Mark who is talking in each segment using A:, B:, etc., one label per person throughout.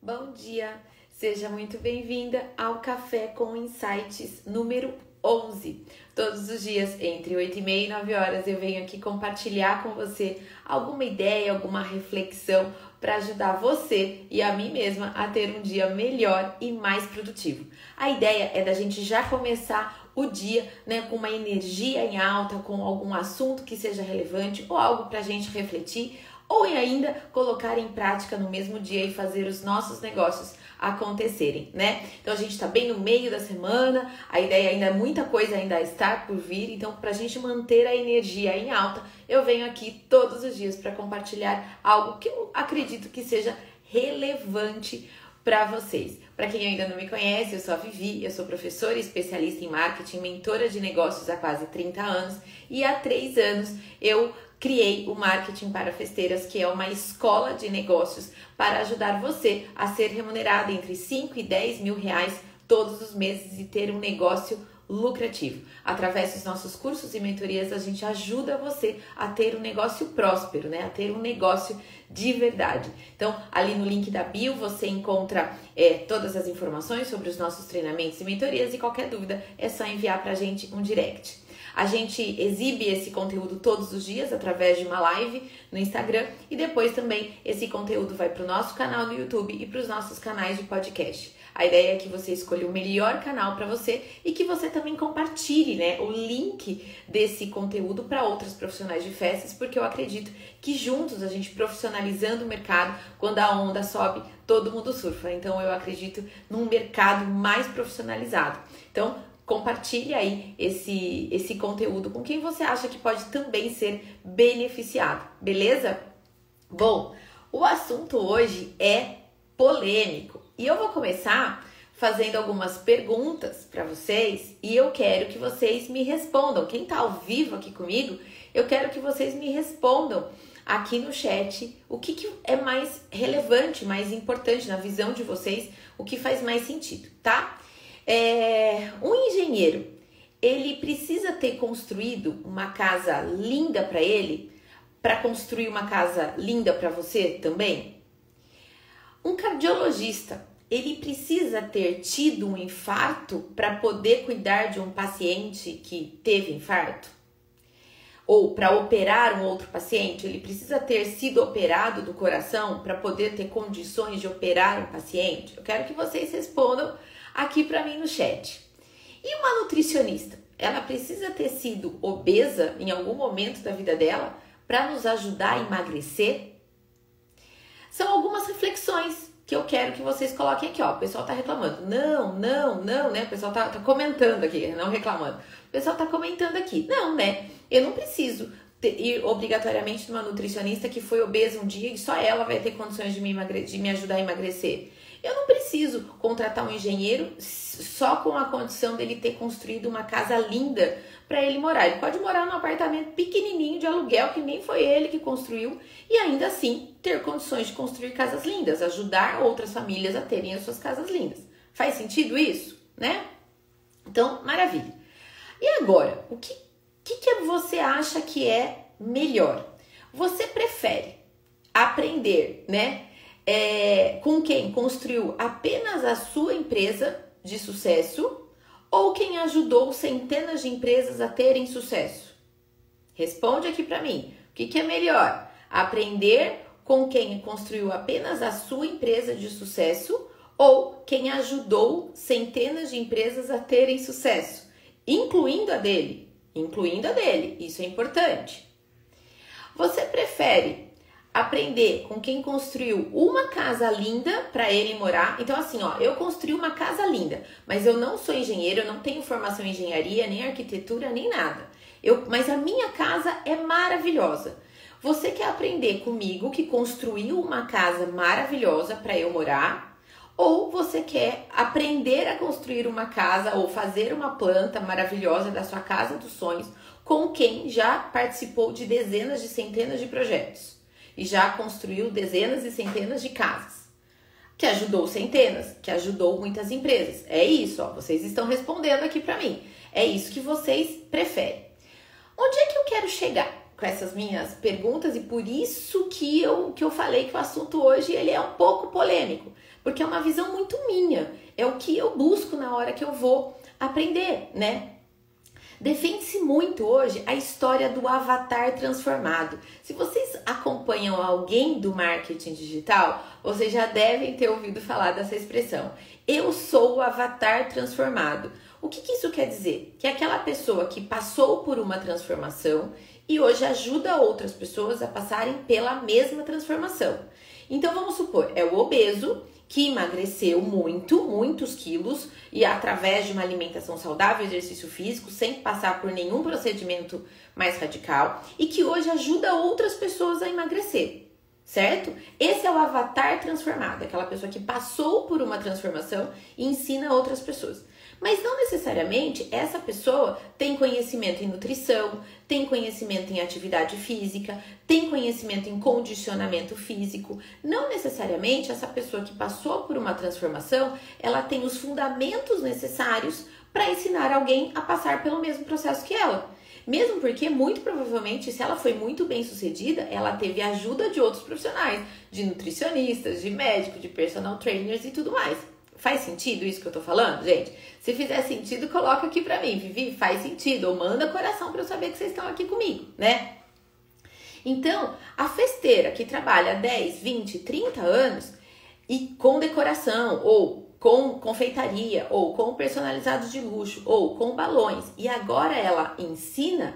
A: Bom dia, seja muito bem-vinda ao Café com Insights número 11. Todos os dias, entre 8 e meia e 9 horas, eu venho aqui compartilhar com você alguma ideia, alguma reflexão para ajudar você e a mim mesma a ter um dia melhor e mais produtivo. A ideia é da gente já começar o dia né, com uma energia em alta, com algum assunto que seja relevante ou algo para a gente refletir ou ainda colocar em prática no mesmo dia e fazer os nossos negócios acontecerem, né? Então a gente está bem no meio da semana, a ideia ainda muita coisa ainda está por vir, então para a gente manter a energia em alta, eu venho aqui todos os dias para compartilhar algo que eu acredito que seja relevante para vocês. Para quem ainda não me conhece, eu sou a Vivi, eu sou professora especialista em marketing, mentora de negócios há quase 30 anos e há 3 anos eu criei o Marketing para Festeiras, que é uma escola de negócios para ajudar você a ser remunerado entre 5 e 10 mil reais todos os meses e ter um negócio lucrativo. Através dos nossos cursos e mentorias, a gente ajuda você a ter um negócio próspero, né? A ter um negócio de verdade. Então, ali no link da bio você encontra é, todas as informações sobre os nossos treinamentos e mentorias e qualquer dúvida é só enviar para a gente um direct. A gente exibe esse conteúdo todos os dias através de uma live no Instagram e depois também esse conteúdo vai para o nosso canal no YouTube e para os nossos canais de podcast. A ideia é que você escolha o melhor canal para você e que você também compartilhe né, o link desse conteúdo para outros profissionais de festas, porque eu acredito que juntos a gente profissionalizando o mercado, quando a onda sobe, todo mundo surfa. Então eu acredito num mercado mais profissionalizado. Então, compartilhe aí esse, esse conteúdo com quem você acha que pode também ser beneficiado, beleza? Bom, o assunto hoje é polêmico e eu vou começar fazendo algumas perguntas para vocês e eu quero que vocês me respondam. Quem está ao vivo aqui comigo, eu quero que vocês me respondam aqui no chat o que, que é mais relevante, mais importante na visão de vocês, o que faz mais sentido, tá? É, um engenheiro, ele precisa ter construído uma casa linda para ele, para construir uma casa linda para você também? Um cardiologista, ele precisa ter tido um infarto para poder cuidar de um paciente que teve infarto? Ou para operar um outro paciente, ele precisa ter sido operado do coração para poder ter condições de operar um paciente? Eu quero que vocês respondam aqui para mim no chat. E uma nutricionista, ela precisa ter sido obesa em algum momento da vida dela para nos ajudar a emagrecer? São algumas reflexões que eu quero que vocês coloquem aqui, ó. O pessoal tá reclamando. Não, não, não, né? O pessoal tá, tá comentando aqui, não reclamando. O pessoal tá comentando aqui. Não, né? Eu não preciso ter, ir obrigatoriamente numa nutricionista que foi obesa um dia e só ela vai ter condições de me, emagre de me ajudar a emagrecer. Eu não preciso contratar um engenheiro só com a condição dele ter construído uma casa linda para ele morar. Ele pode morar num apartamento pequenininho de aluguel que nem foi ele que construiu e ainda assim ter condições de construir casas lindas, ajudar outras famílias a terem as suas casas lindas. Faz sentido isso, né? Então, maravilha. E agora, o que, que, que você acha que é melhor? Você prefere aprender, né? é, com quem construiu apenas a sua empresa de sucesso ou quem ajudou centenas de empresas a terem sucesso? Responde aqui para mim. O que, que é melhor? Aprender com quem construiu apenas a sua empresa de sucesso ou quem ajudou centenas de empresas a terem sucesso, incluindo a dele, incluindo a dele. Isso é importante. Você prefere aprender com quem construiu uma casa linda para ele morar. Então, assim, ó, eu construí uma casa linda, mas eu não sou engenheiro, eu não tenho formação em engenharia, nem arquitetura, nem nada. Eu, mas a minha casa é maravilhosa. Você quer aprender comigo que construiu uma casa maravilhosa para eu morar? Ou você quer aprender a construir uma casa ou fazer uma planta maravilhosa da sua casa dos sonhos com quem já participou de dezenas de centenas de projetos? E já construiu dezenas e centenas de casas. Que ajudou centenas, que ajudou muitas empresas. É isso, ó, vocês estão respondendo aqui para mim. É isso que vocês preferem. Onde é que eu quero chegar? com essas minhas perguntas e por isso que eu, que eu falei que o assunto hoje ele é um pouco polêmico, porque é uma visão muito minha, é o que eu busco na hora que eu vou aprender, né? Defende-se muito hoje a história do avatar transformado. Se vocês acompanham alguém do marketing digital, vocês já devem ter ouvido falar dessa expressão. Eu sou o avatar transformado. O que, que isso quer dizer? Que é aquela pessoa que passou por uma transformação e hoje ajuda outras pessoas a passarem pela mesma transformação. Então vamos supor, é o obeso que emagreceu muito, muitos quilos, e através de uma alimentação saudável, exercício físico, sem passar por nenhum procedimento mais radical, e que hoje ajuda outras pessoas a emagrecer, certo? Esse é o avatar transformado, aquela pessoa que passou por uma transformação e ensina outras pessoas. Mas não necessariamente essa pessoa tem conhecimento em nutrição, tem conhecimento em atividade física, tem conhecimento em condicionamento físico. Não necessariamente essa pessoa que passou por uma transformação, ela tem os fundamentos necessários para ensinar alguém a passar pelo mesmo processo que ela. Mesmo porque, muito provavelmente, se ela foi muito bem sucedida, ela teve ajuda de outros profissionais, de nutricionistas, de médicos, de personal trainers e tudo mais. Faz sentido isso que eu tô falando, gente? Se fizer sentido, coloca aqui pra mim, Vivi, faz sentido, ou manda coração para eu saber que vocês estão aqui comigo, né? Então, a festeira que trabalha 10, 20, 30 anos e com decoração, ou com confeitaria, ou com personalizados de luxo, ou com balões, e agora ela ensina,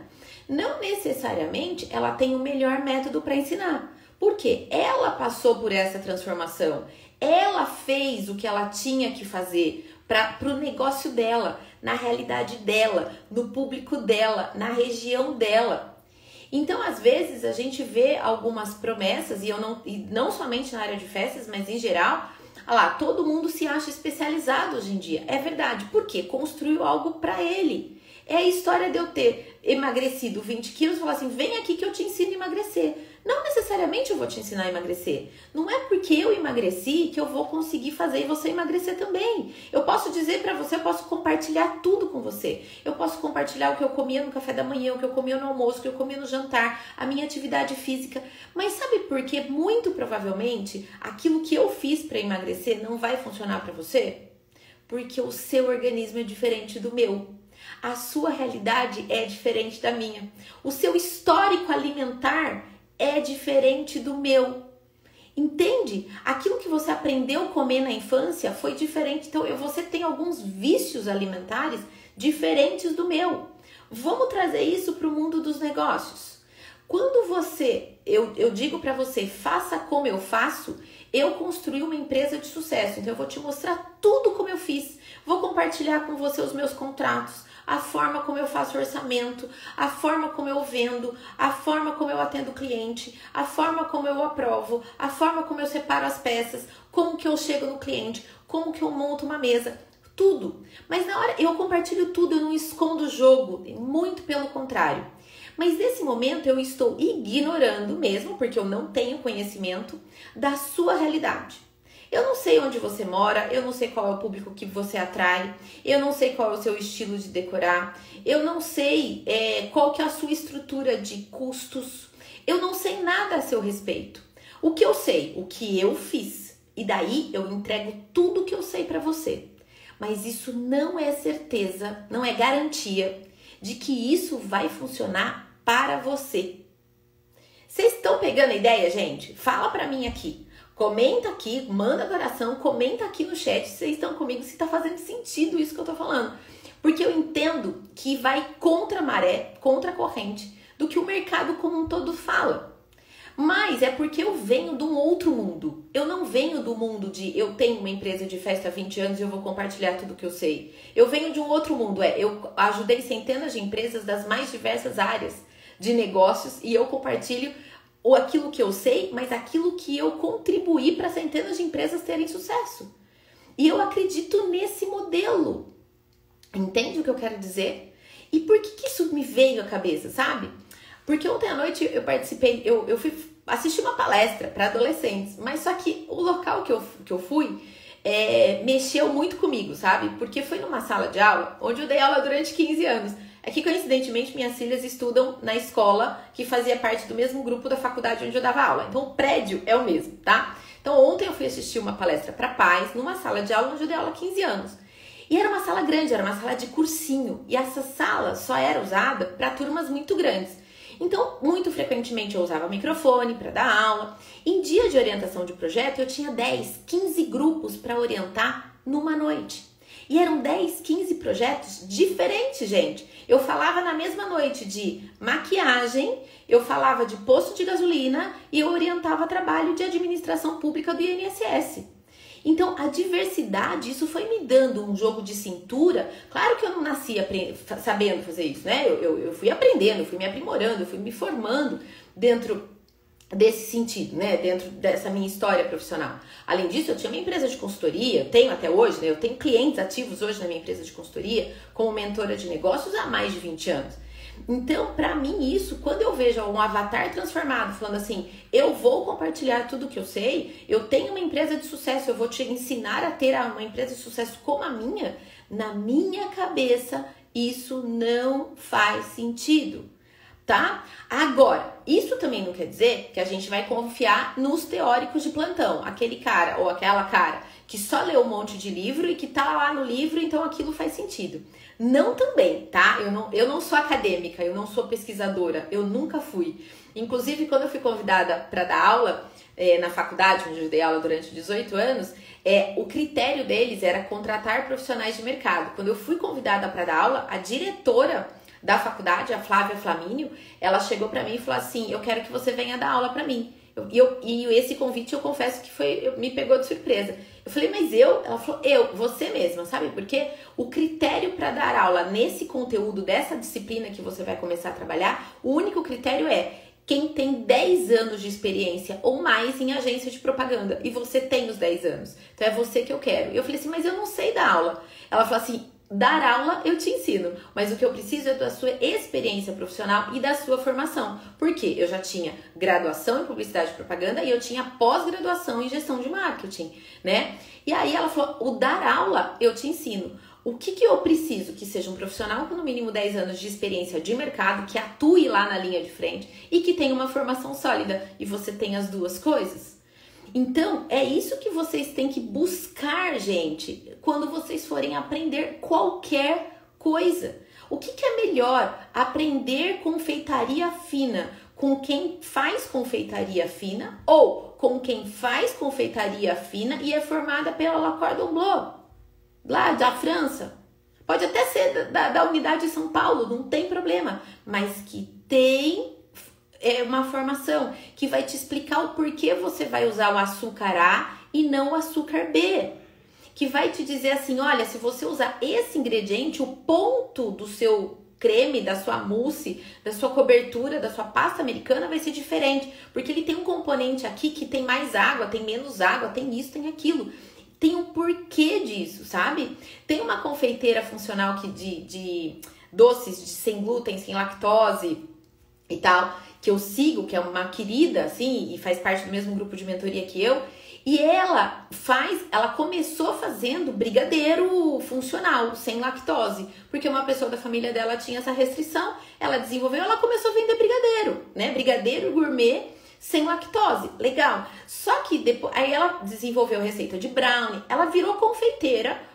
A: não necessariamente ela tem o melhor método para ensinar. Porque ela passou por essa transformação, ela fez o que ela tinha que fazer para o negócio dela, na realidade dela, no público dela, na região dela. Então, às vezes, a gente vê algumas promessas, e eu não, e não somente na área de festas, mas em geral, olha lá, todo mundo se acha especializado hoje em dia. É verdade, porque construiu algo para ele. É a história de eu ter emagrecido 20 quilos e falar assim: vem aqui que eu te ensino a emagrecer. Não necessariamente eu vou te ensinar a emagrecer. Não é porque eu emagreci que eu vou conseguir fazer você emagrecer também. Eu posso dizer para você, eu posso compartilhar tudo com você. Eu posso compartilhar o que eu comia no café da manhã, o que eu comia no almoço, o que eu comia no jantar, a minha atividade física. Mas sabe por que muito provavelmente aquilo que eu fiz para emagrecer não vai funcionar para você? Porque o seu organismo é diferente do meu. A sua realidade é diferente da minha. O seu histórico alimentar é diferente do meu. Entende? Aquilo que você aprendeu a comer na infância foi diferente. Então, você tem alguns vícios alimentares diferentes do meu. Vamos trazer isso para o mundo dos negócios. Quando você, eu, eu digo para você, faça como eu faço, eu construí uma empresa de sucesso. Então, eu vou te mostrar tudo como eu fiz. Vou compartilhar com você os meus contratos, a forma como eu faço orçamento, a forma como eu vendo, a forma como eu atendo o cliente, a forma como eu aprovo, a forma como eu separo as peças, como que eu chego no cliente, como que eu monto uma mesa, tudo. Mas na hora eu compartilho tudo, eu não escondo o jogo, muito pelo contrário. Mas nesse momento eu estou ignorando mesmo, porque eu não tenho conhecimento da sua realidade. Eu não sei onde você mora, eu não sei qual é o público que você atrai, eu não sei qual é o seu estilo de decorar, eu não sei é, qual que é a sua estrutura de custos, eu não sei nada a seu respeito. O que eu sei, o que eu fiz, e daí eu entrego tudo que eu sei para você. Mas isso não é certeza, não é garantia de que isso vai funcionar para você. Vocês estão pegando a ideia, gente? Fala para mim aqui. Comenta aqui, manda coração, comenta aqui no chat se vocês estão comigo, se está fazendo sentido isso que eu estou falando. Porque eu entendo que vai contra a maré, contra a corrente do que o mercado como um todo fala. Mas é porque eu venho de um outro mundo. Eu não venho do mundo de eu tenho uma empresa de festa há 20 anos e eu vou compartilhar tudo que eu sei. Eu venho de um outro mundo. É, eu ajudei centenas de empresas das mais diversas áreas de negócios e eu compartilho ou aquilo que eu sei, mas aquilo que eu contribuí para centenas de empresas terem sucesso. E eu acredito nesse modelo. Entende o que eu quero dizer? E por que, que isso me veio à cabeça, sabe? Porque ontem à noite eu participei, eu, eu fui assistir uma palestra para adolescentes, mas só que o local que eu, que eu fui é, mexeu muito comigo, sabe? Porque foi numa sala de aula onde eu dei aula durante 15 anos. É que coincidentemente minhas filhas estudam na escola que fazia parte do mesmo grupo da faculdade onde eu dava aula. Então o prédio é o mesmo, tá? Então ontem eu fui assistir uma palestra para pais numa sala de aula onde eu dei aula há 15 anos. E era uma sala grande, era uma sala de cursinho. E essa sala só era usada para turmas muito grandes. Então, muito frequentemente eu usava microfone para dar aula. Em dia de orientação de projeto, eu tinha 10, 15 grupos para orientar numa noite. E eram 10, 15 projetos diferentes, gente. Eu falava na mesma noite de maquiagem, eu falava de posto de gasolina e eu orientava trabalho de administração pública do INSS. Então, a diversidade, isso foi me dando um jogo de cintura. Claro que eu não nasci sabendo fazer isso, né? Eu, eu, eu fui aprendendo, eu fui me aprimorando, eu fui me formando dentro desse sentido, né? Dentro dessa minha história profissional. Além disso, eu tinha uma empresa de consultoria, tenho até hoje, né? Eu tenho clientes ativos hoje na minha empresa de consultoria como mentora de negócios há mais de 20 anos. Então, para mim, isso, quando eu vejo um avatar transformado falando assim, eu vou compartilhar tudo que eu sei, eu tenho uma empresa de sucesso, eu vou te ensinar a ter uma empresa de sucesso como a minha, na minha cabeça, isso não faz sentido. Tá? Agora, isso também não quer dizer que a gente vai confiar nos teóricos de plantão, aquele cara ou aquela cara que só leu um monte de livro e que tá lá no livro, então aquilo faz sentido. Não também, tá? Eu não, eu não sou acadêmica, eu não sou pesquisadora, eu nunca fui. Inclusive, quando eu fui convidada para dar aula é, na faculdade, onde eu dei aula durante 18 anos, é, o critério deles era contratar profissionais de mercado. Quando eu fui convidada para dar aula, a diretora da faculdade, a Flávia Flamínio, ela chegou para mim e falou assim: Eu quero que você venha dar aula para mim. E, eu, e esse convite eu confesso que foi eu, me pegou de surpresa. Eu falei, mas eu? Ela falou, eu, você mesma, sabe? Porque o critério para dar aula nesse conteúdo, dessa disciplina que você vai começar a trabalhar, o único critério é quem tem 10 anos de experiência ou mais em agência de propaganda. E você tem os 10 anos. Então é você que eu quero. E eu falei assim, mas eu não sei dar aula. Ela falou assim: dar aula eu te ensino, mas o que eu preciso é da sua experiência profissional e da sua formação. Porque eu já tinha graduação em publicidade e propaganda e eu tinha pós-graduação em gestão de marketing, né? E aí ela falou: o dar aula eu te ensino. O que, que eu preciso? Que seja um profissional com no mínimo 10 anos de experiência de mercado, que atue lá na linha de frente e que tenha uma formação sólida. E você tem as duas coisas? Então, é isso que vocês têm que buscar, gente, quando vocês forem aprender qualquer coisa. O que, que é melhor? Aprender confeitaria fina com quem faz confeitaria fina ou com quem faz confeitaria fina e é formada pela La Cordon Bleu, lá da França. Pode até ser da, da unidade de São Paulo, não tem problema, mas que tem é uma formação que vai te explicar o porquê você vai usar o açúcar A e não o açúcar B. Que vai te dizer assim: olha, se você usar esse ingrediente, o ponto do seu creme, da sua mousse, da sua cobertura, da sua pasta americana vai ser diferente, porque ele tem um componente aqui que tem mais água, tem menos água, tem isso, tem aquilo. Tem um porquê disso, sabe? Tem uma confeiteira funcional que de, de doces de sem glúten, sem lactose e tal, que eu sigo, que é uma querida, assim, e faz parte do mesmo grupo de mentoria que eu, e ela faz, ela começou fazendo brigadeiro funcional, sem lactose, porque uma pessoa da família dela tinha essa restrição, ela desenvolveu, ela começou a vender brigadeiro, né? Brigadeiro gourmet sem lactose, legal. Só que depois, aí ela desenvolveu receita de brownie, ela virou confeiteira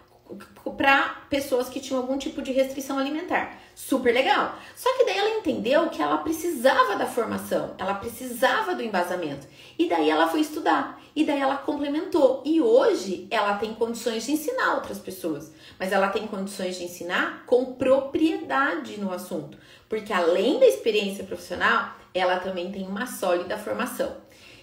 A: para pessoas que tinham algum tipo de restrição alimentar. Super legal. Só que daí ela entendeu que ela precisava da formação, ela precisava do embasamento. E daí ela foi estudar. E daí ela complementou. E hoje ela tem condições de ensinar outras pessoas. Mas ela tem condições de ensinar com propriedade no assunto. Porque além da experiência profissional, ela também tem uma sólida formação.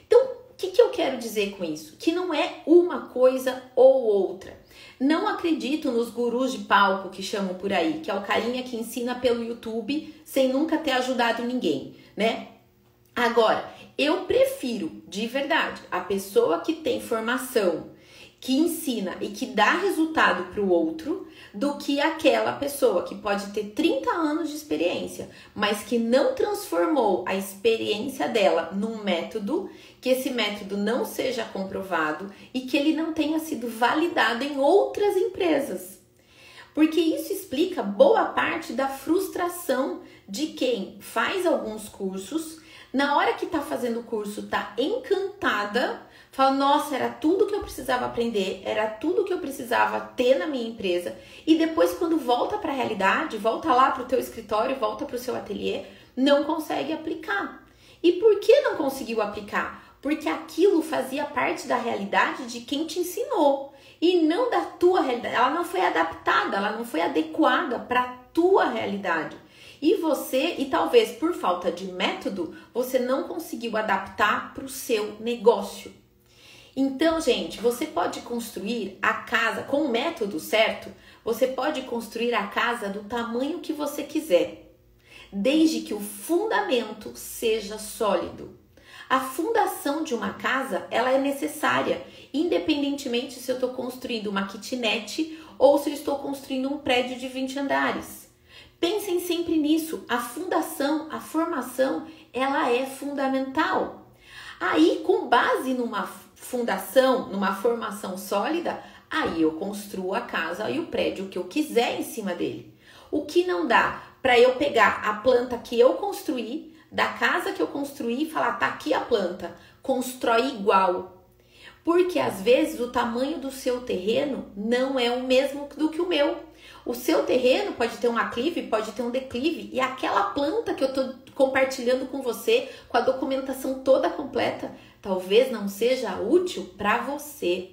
A: Então, o que, que eu quero dizer com isso? Que não é uma coisa ou outra. Não acredito nos gurus de palco que chamam por aí, que é o carinha que ensina pelo YouTube sem nunca ter ajudado ninguém, né? Agora, eu prefiro, de verdade, a pessoa que tem formação, que ensina e que dá resultado para o outro, do que aquela pessoa que pode ter 30 anos de experiência, mas que não transformou a experiência dela num método que esse método não seja comprovado e que ele não tenha sido validado em outras empresas. Porque isso explica boa parte da frustração de quem faz alguns cursos, na hora que tá fazendo o curso, tá encantada, fala: "Nossa, era tudo que eu precisava aprender, era tudo que eu precisava ter na minha empresa". E depois quando volta para a realidade, volta lá para o teu escritório, volta para o seu ateliê, não consegue aplicar. E por que não conseguiu aplicar? Porque aquilo fazia parte da realidade de quem te ensinou e não da tua realidade. Ela não foi adaptada, ela não foi adequada para tua realidade. E você, e talvez por falta de método, você não conseguiu adaptar para o seu negócio. Então, gente, você pode construir a casa com o método certo, você pode construir a casa do tamanho que você quiser, desde que o fundamento seja sólido. A fundação de uma casa, ela é necessária, independentemente se eu estou construindo uma kitnet ou se eu estou construindo um prédio de 20 andares. Pensem sempre nisso. A fundação, a formação, ela é fundamental. Aí, com base numa fundação, numa formação sólida, aí eu construo a casa e o prédio que eu quiser em cima dele. O que não dá para eu pegar a planta que eu construí da casa que eu construí e falar, tá aqui a planta, constrói igual. Porque às vezes o tamanho do seu terreno não é o mesmo do que o meu. O seu terreno pode ter um aclive, pode ter um declive, e aquela planta que eu tô compartilhando com você, com a documentação toda completa, talvez não seja útil para você.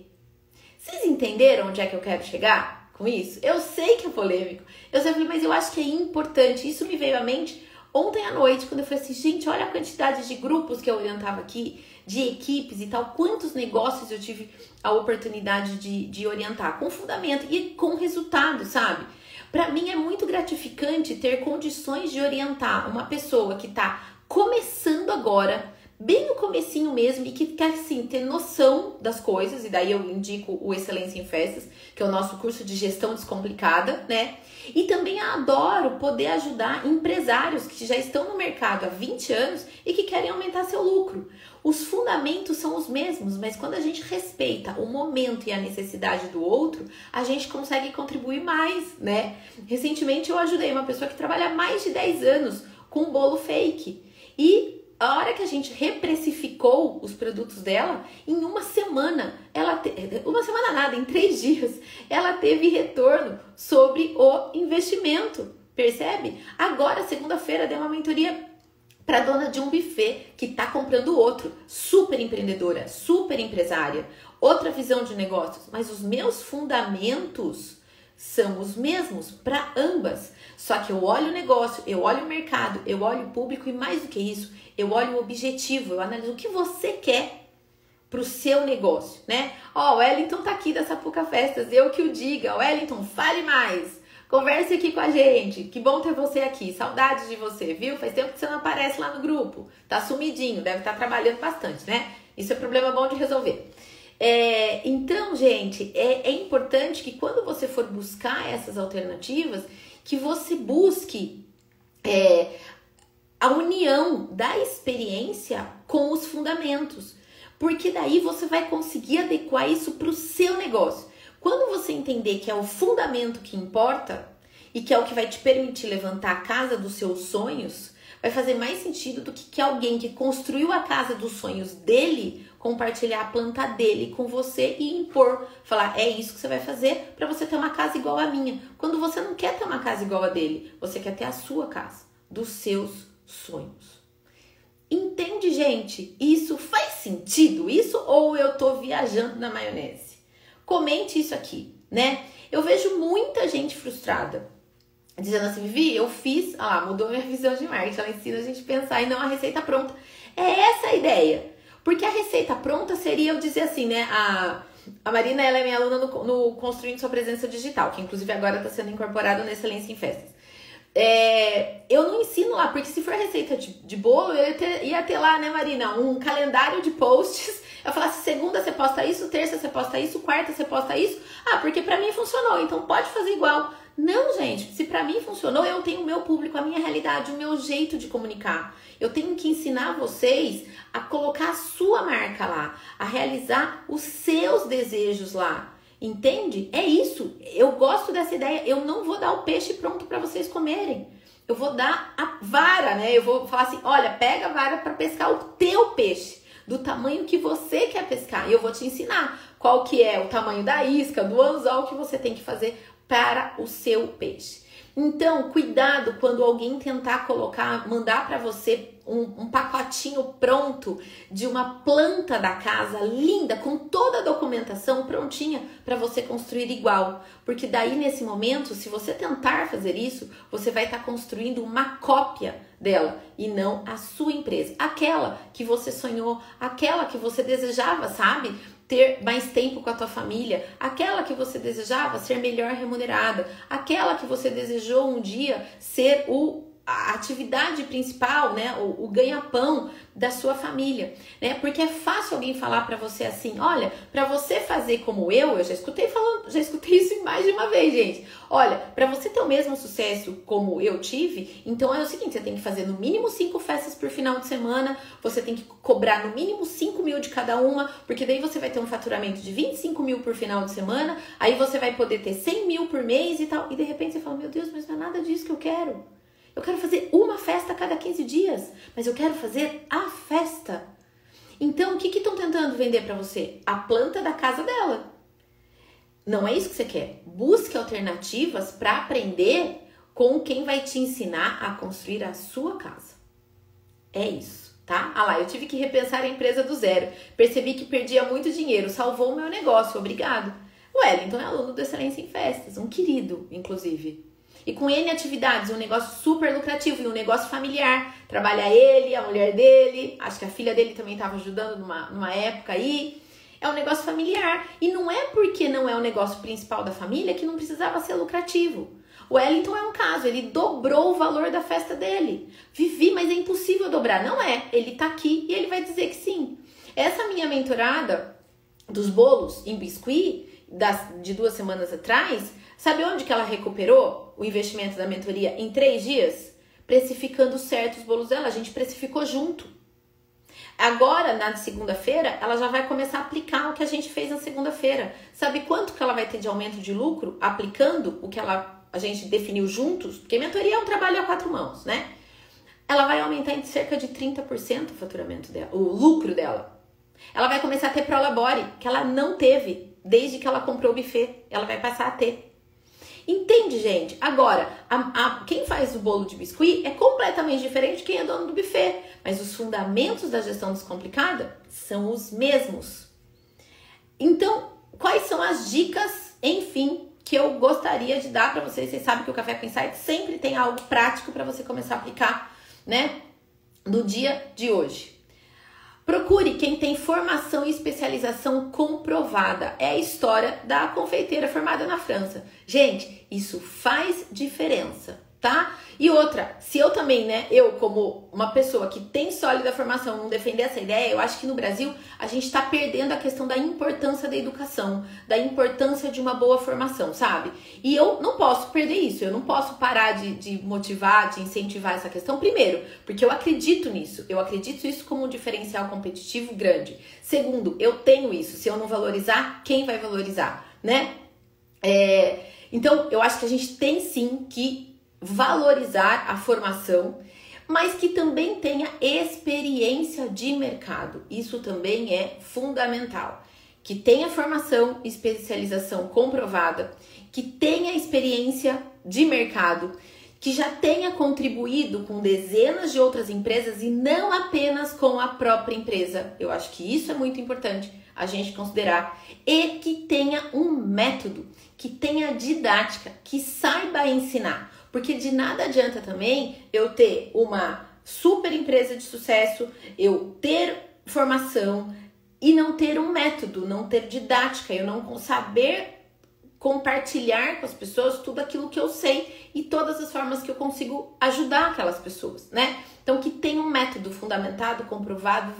A: Vocês entenderam onde é que eu quero chegar com isso? Eu sei que é polêmico, eu sei, mas eu acho que é importante. Isso me veio à mente Ontem à noite, quando eu falei assim, gente, olha a quantidade de grupos que eu orientava aqui, de equipes e tal, quantos negócios eu tive a oportunidade de, de orientar, com fundamento e com resultado, sabe? Para mim é muito gratificante ter condições de orientar uma pessoa que está começando agora, bem no comecinho mesmo e que quer assim ter noção das coisas, e daí eu indico o Excelência em Festas, que é o nosso curso de gestão descomplicada, né? E também adoro poder ajudar empresários que já estão no mercado há 20 anos e que querem aumentar seu lucro. Os fundamentos são os mesmos, mas quando a gente respeita o momento e a necessidade do outro, a gente consegue contribuir mais, né? Recentemente eu ajudei uma pessoa que trabalha há mais de 10 anos com um bolo fake. E a hora que a gente reprecificou os produtos dela, em uma semana, ela te... uma semana nada, em três dias, ela teve retorno sobre o investimento, percebe? Agora, segunda-feira, deu uma mentoria para dona de um buffet que está comprando outro, super empreendedora, super empresária, outra visão de negócios, mas os meus fundamentos são os mesmos para ambas. Só que eu olho o negócio, eu olho o mercado, eu olho o público e mais do que isso, eu olho o objetivo, eu analiso o que você quer para o seu negócio, né? Ó, oh, o Wellington tá aqui da Sapuca Festas, eu que o diga. Wellington, fale mais. Converse aqui com a gente. Que bom ter você aqui. Saudades de você, viu? Faz tempo que você não aparece lá no grupo. Tá sumidinho, deve estar tá trabalhando bastante, né? Isso é problema bom de resolver. É, então, gente, é, é importante que quando você for buscar essas alternativas, que você busque é, a união da experiência com os fundamentos, porque daí você vai conseguir adequar isso para o seu negócio. Quando você entender que é o fundamento que importa e que é o que vai te permitir levantar a casa dos seus sonhos, vai fazer mais sentido do que, que alguém que construiu a casa dos sonhos dele compartilhar a planta dele com você e impor, falar é isso que você vai fazer para você ter uma casa igual a minha. Quando você não quer ter uma casa igual a dele, você quer ter a sua casa, dos seus sonhos. Entende, gente? Isso faz sentido? Isso ou eu tô viajando na maionese? Comente isso aqui, né? Eu vejo muita gente frustrada dizendo assim, Vivi, eu fiz, ah mudou minha visão de marketing, ela ensina a gente pensar e não a receita pronta. É essa a ideia. Porque a receita pronta seria eu dizer assim, né? A, a Marina, ela é minha aluna no, no Construindo Sua Presença Digital, que inclusive agora está sendo incorporada no Excelência em Festas. É, eu não ensino lá, porque se for receita de, de bolo, eu ia ter, ia ter, lá, né, Marina, um calendário de posts. Eu falasse, segunda você posta isso, terça você posta isso, quarta você posta isso. Ah, porque pra mim funcionou, então pode fazer igual. Não, gente, se para mim funcionou, eu tenho o meu público, a minha realidade, o meu jeito de comunicar. Eu tenho que ensinar vocês a colocar a sua marca lá, a realizar os seus desejos lá. Entende? É isso. Eu gosto dessa ideia. Eu não vou dar o peixe pronto para vocês comerem. Eu vou dar a vara, né? Eu vou falar assim: olha, pega a vara para pescar o teu peixe, do tamanho que você quer pescar. E eu vou te ensinar qual que é o tamanho da isca, do anzol que você tem que fazer para o seu peixe. Então, cuidado quando alguém tentar colocar, mandar para você um, um, pacotinho pronto de uma planta da casa linda, com toda a documentação prontinha para você construir igual. Porque daí, nesse momento, se você tentar fazer isso, você vai estar tá construindo uma cópia dela e não a sua empresa. Aquela que você sonhou, aquela que você desejava, sabe? Ter mais tempo com a tua família, aquela que você desejava ser melhor remunerada, aquela que você desejou um dia ser o a atividade principal, né, o, o ganha-pão da sua família, né? Porque é fácil alguém falar para você assim, olha, para você fazer como eu, eu já escutei falando, já escutei isso mais de uma vez, gente. Olha, para você ter o mesmo sucesso como eu tive, então é o seguinte, você tem que fazer no mínimo cinco festas por final de semana, você tem que cobrar no mínimo 5 mil de cada uma, porque daí você vai ter um faturamento de 25 mil por final de semana, aí você vai poder ter 100 mil por mês e tal, e de repente você fala, meu Deus, mas não é nada disso que eu quero. Eu quero fazer uma festa a cada 15 dias, mas eu quero fazer a festa. Então, o que estão tentando vender para você? A planta da casa dela. Não é isso que você quer. Busque alternativas para aprender com quem vai te ensinar a construir a sua casa. É isso, tá? Ah lá, eu tive que repensar a empresa do zero. Percebi que perdia muito dinheiro, salvou o meu negócio, obrigado. O Wellington é aluno do Excelência em Festas, um querido, inclusive. E com N atividades, um negócio super lucrativo e um negócio familiar. Trabalha ele, a mulher dele, acho que a filha dele também estava ajudando numa, numa época aí. É um negócio familiar. E não é porque não é o negócio principal da família que não precisava ser lucrativo. O Wellington é um caso, ele dobrou o valor da festa dele. Vivi, mas é impossível dobrar. Não é, ele tá aqui e ele vai dizer que sim. Essa minha mentorada dos bolos em biscuit, das, de duas semanas atrás, sabe onde que ela recuperou? o investimento da mentoria em três dias, precificando certo os bolos dela. A gente precificou junto. Agora, na segunda-feira, ela já vai começar a aplicar o que a gente fez na segunda-feira. Sabe quanto que ela vai ter de aumento de lucro aplicando o que ela, a gente definiu juntos? Porque mentoria é um trabalho a quatro mãos, né? Ela vai aumentar em cerca de 30% o faturamento dela, o lucro dela. Ela vai começar a ter prolabore, que ela não teve desde que ela comprou o buffet. Ela vai passar a ter. Entende, gente? Agora, a, a, quem faz o bolo de biscuit é completamente diferente de quem é dono do buffet, mas os fundamentos da gestão descomplicada são os mesmos. Então, quais são as dicas, enfim, que eu gostaria de dar para vocês? Vocês sabem que o Café com Insight sempre tem algo prático para você começar a aplicar, né? No dia de hoje. Procure quem tem formação e especialização comprovada. É a história da confeiteira formada na França. Gente, isso faz diferença tá? E outra, se eu também, né, eu como uma pessoa que tem sólida formação, não defender essa ideia, eu acho que no Brasil a gente está perdendo a questão da importância da educação, da importância de uma boa formação, sabe? E eu não posso perder isso, eu não posso parar de, de motivar, de incentivar essa questão, primeiro, porque eu acredito nisso, eu acredito isso como um diferencial competitivo grande. Segundo, eu tenho isso, se eu não valorizar, quem vai valorizar, né? É, então, eu acho que a gente tem sim que valorizar a formação, mas que também tenha experiência de mercado. Isso também é fundamental. Que tenha formação, especialização comprovada, que tenha experiência de mercado, que já tenha contribuído com dezenas de outras empresas e não apenas com a própria empresa. Eu acho que isso é muito importante a gente considerar. E que tenha um método, que tenha didática, que saiba ensinar. Porque de nada adianta também eu ter uma super empresa de sucesso, eu ter formação e não ter um método, não ter didática, eu não saber compartilhar com as pessoas tudo aquilo que eu sei e todas as formas que eu consigo ajudar aquelas pessoas, né? Então, que tenha um método fundamentado, comprovado,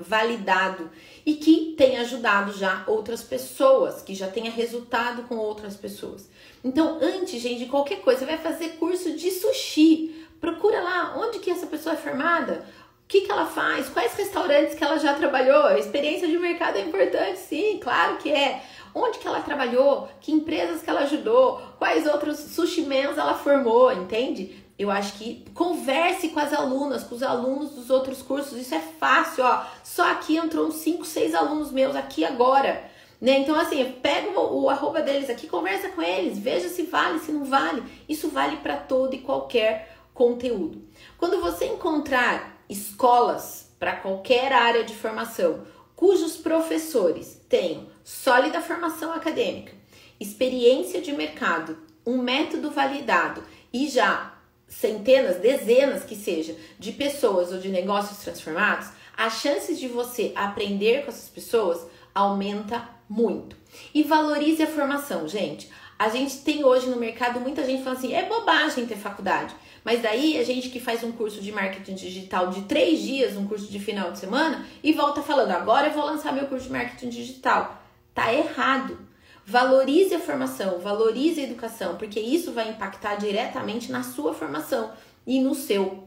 A: validado e que tenha ajudado já outras pessoas, que já tenha resultado com outras pessoas. Então, antes, gente, de qualquer coisa, você vai fazer curso de sushi. Procura lá onde que essa pessoa é formada, o que, que ela faz, quais restaurantes que ela já trabalhou. A experiência de mercado é importante, sim, claro que é. onde que ela trabalhou, que empresas que ela ajudou, quais outros sushi mans ela formou, entende? Eu acho que converse com as alunas, com os alunos dos outros cursos, isso é fácil, ó. Só aqui entrou uns 5, 6 alunos meus aqui agora. Né? Então, assim, pega o, o arroba deles aqui, conversa com eles, veja se vale, se não vale. Isso vale para todo e qualquer conteúdo. Quando você encontrar escolas para qualquer área de formação cujos professores tenham sólida formação acadêmica, experiência de mercado, um método validado e já centenas, dezenas que seja, de pessoas ou de negócios transformados, as chances de você aprender com essas pessoas aumenta muito. E valorize a formação, gente. A gente tem hoje no mercado muita gente falando assim: é bobagem ter faculdade. Mas daí a gente que faz um curso de marketing digital de três dias, um curso de final de semana, e volta falando: agora eu vou lançar meu curso de marketing digital. Tá errado. Valorize a formação, valorize a educação, porque isso vai impactar diretamente na sua formação e no seu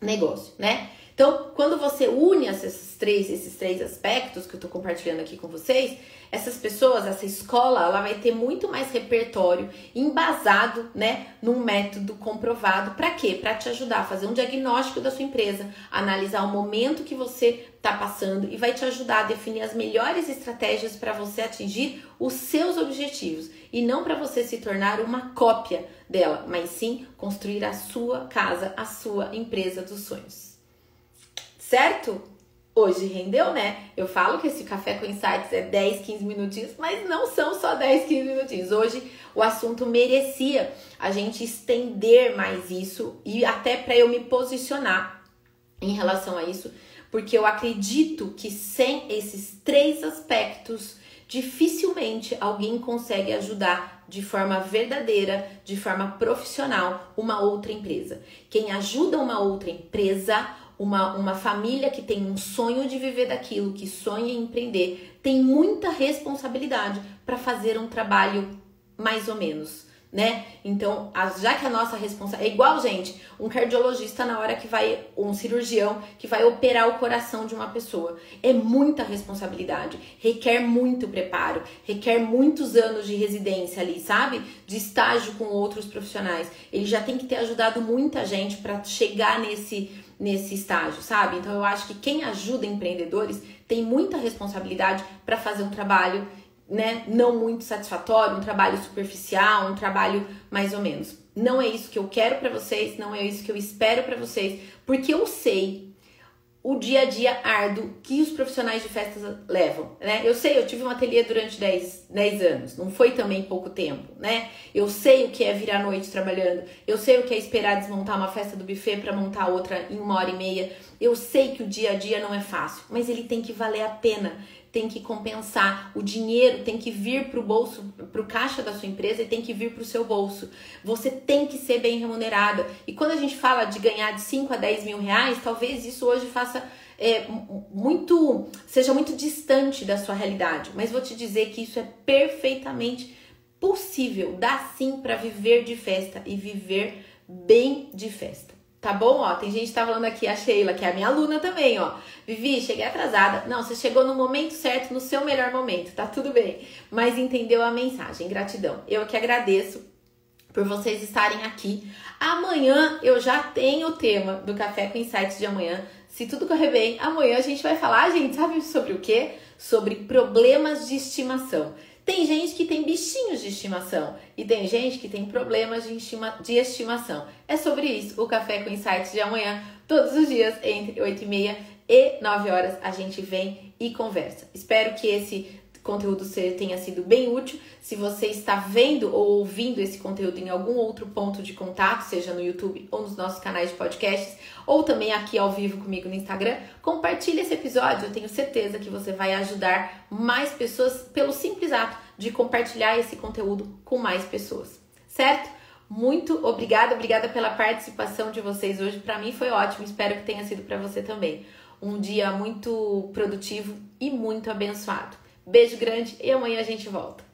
A: negócio, né? Então, quando você une esses três, esses três aspectos que eu estou compartilhando aqui com vocês, essas pessoas, essa escola, ela vai ter muito mais repertório embasado, né, num método comprovado. Para quê? Para te ajudar a fazer um diagnóstico da sua empresa, analisar o momento que você está passando e vai te ajudar a definir as melhores estratégias para você atingir os seus objetivos e não para você se tornar uma cópia dela, mas sim construir a sua casa, a sua empresa dos sonhos certo? Hoje rendeu, né? Eu falo que esse café com insights é 10, 15 minutinhos, mas não são só 10, 15 minutinhos. Hoje o assunto merecia a gente estender mais isso e até para eu me posicionar em relação a isso, porque eu acredito que sem esses três aspectos, dificilmente alguém consegue ajudar de forma verdadeira, de forma profissional, uma outra empresa. Quem ajuda uma outra empresa uma, uma família que tem um sonho de viver daquilo, que sonha em empreender, tem muita responsabilidade para fazer um trabalho mais ou menos, né? Então, já que a nossa responsabilidade é igual, gente, um cardiologista na hora que vai, um cirurgião que vai operar o coração de uma pessoa, é muita responsabilidade, requer muito preparo, requer muitos anos de residência ali, sabe? De estágio com outros profissionais. Ele já tem que ter ajudado muita gente para chegar nesse nesse estágio, sabe? Então eu acho que quem ajuda empreendedores tem muita responsabilidade para fazer um trabalho, né, não muito satisfatório, um trabalho superficial, um trabalho mais ou menos. Não é isso que eu quero para vocês, não é isso que eu espero para vocês, porque eu sei o dia a dia árduo que os profissionais de festas levam, né? Eu sei, eu tive um ateliê durante 10, 10 anos, não foi também pouco tempo, né? Eu sei o que é virar noite trabalhando, eu sei o que é esperar desmontar uma festa do buffet para montar outra em uma hora e meia. Eu sei que o dia a dia não é fácil, mas ele tem que valer a pena tem que compensar, o dinheiro tem que vir para o bolso, para o caixa da sua empresa e tem que vir para o seu bolso. Você tem que ser bem remunerada. E quando a gente fala de ganhar de 5 a 10 mil reais, talvez isso hoje faça é, muito, seja muito distante da sua realidade. Mas vou te dizer que isso é perfeitamente possível. Dá sim para viver de festa e viver bem de festa. Tá bom? Ó, tem gente que tá falando aqui, a Sheila, que é a minha aluna também, ó. Vivi, cheguei atrasada. Não, você chegou no momento certo, no seu melhor momento, tá tudo bem. Mas entendeu a mensagem, gratidão. Eu que agradeço por vocês estarem aqui. Amanhã eu já tenho o tema do Café com Insights de amanhã. Se tudo correr bem, amanhã a gente vai falar, gente, sabe sobre o quê? Sobre problemas de estimação. Tem gente que tem bichinhos de estimação e tem gente que tem problemas de, estima, de estimação. É sobre isso o Café com Insights de amanhã, todos os dias, entre 8 e meia e 9 horas, a gente vem e conversa. Espero que esse conteúdo tenha sido bem útil. Se você está vendo ou ouvindo esse conteúdo em algum outro ponto de contato, seja no YouTube ou nos nossos canais de podcasts, ou também aqui ao vivo comigo no Instagram, compartilhe esse episódio. Eu tenho certeza que você vai ajudar mais pessoas pelo simples ato de compartilhar esse conteúdo com mais pessoas, certo? Muito obrigada, obrigada pela participação de vocês hoje. Para mim foi ótimo, espero que tenha sido para você também. Um dia muito produtivo e muito abençoado. Beijo grande e amanhã a gente volta.